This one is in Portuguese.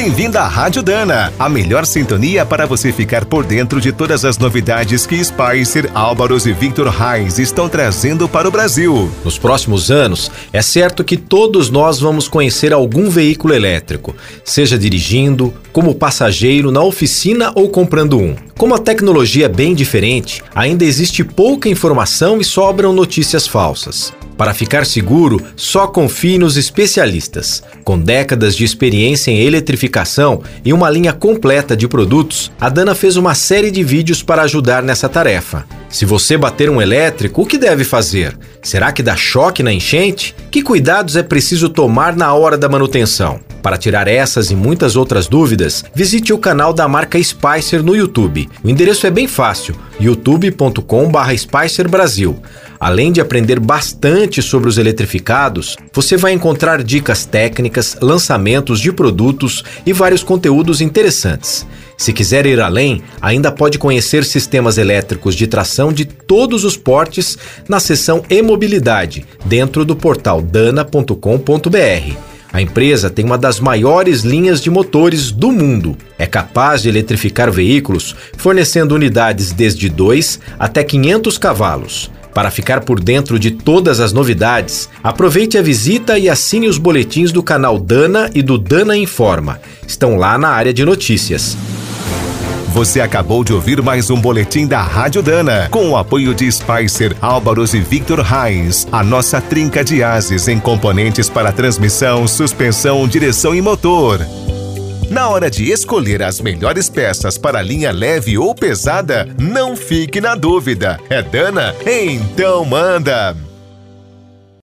Bem-vindo à Rádio Dana, a melhor sintonia para você ficar por dentro de todas as novidades que Spicer, Álvaros e Victor Reis estão trazendo para o Brasil. Nos próximos anos, é certo que todos nós vamos conhecer algum veículo elétrico, seja dirigindo, como passageiro, na oficina ou comprando um. Como a tecnologia é bem diferente, ainda existe pouca informação e sobram notícias falsas. Para ficar seguro, só confie nos especialistas. Com décadas de experiência em eletrificação e uma linha completa de produtos, a Dana fez uma série de vídeos para ajudar nessa tarefa. Se você bater um elétrico, o que deve fazer? Será que dá choque na enchente? Que cuidados é preciso tomar na hora da manutenção? Para tirar essas e muitas outras dúvidas, visite o canal da marca Spicer no YouTube. O endereço é bem fácil: youtube.com/spicer Brasil. Além de aprender bastante sobre os eletrificados, você vai encontrar dicas técnicas, lançamentos de produtos e vários conteúdos interessantes. Se quiser ir além, ainda pode conhecer sistemas elétricos de tração de todos os portes na seção E-Mobilidade, dentro do portal dana.com.br. A empresa tem uma das maiores linhas de motores do mundo. É capaz de eletrificar veículos, fornecendo unidades desde 2 até 500 cavalos. Para ficar por dentro de todas as novidades, aproveite a visita e assine os boletins do canal Dana e do Dana Informa. Estão lá na área de notícias. Você acabou de ouvir mais um boletim da Rádio Dana, com o apoio de Spicer, Álvaros e Victor Reis, a nossa trinca de ases em componentes para transmissão, suspensão, direção e motor. Na hora de escolher as melhores peças para linha leve ou pesada, não fique na dúvida. É Dana? Então manda!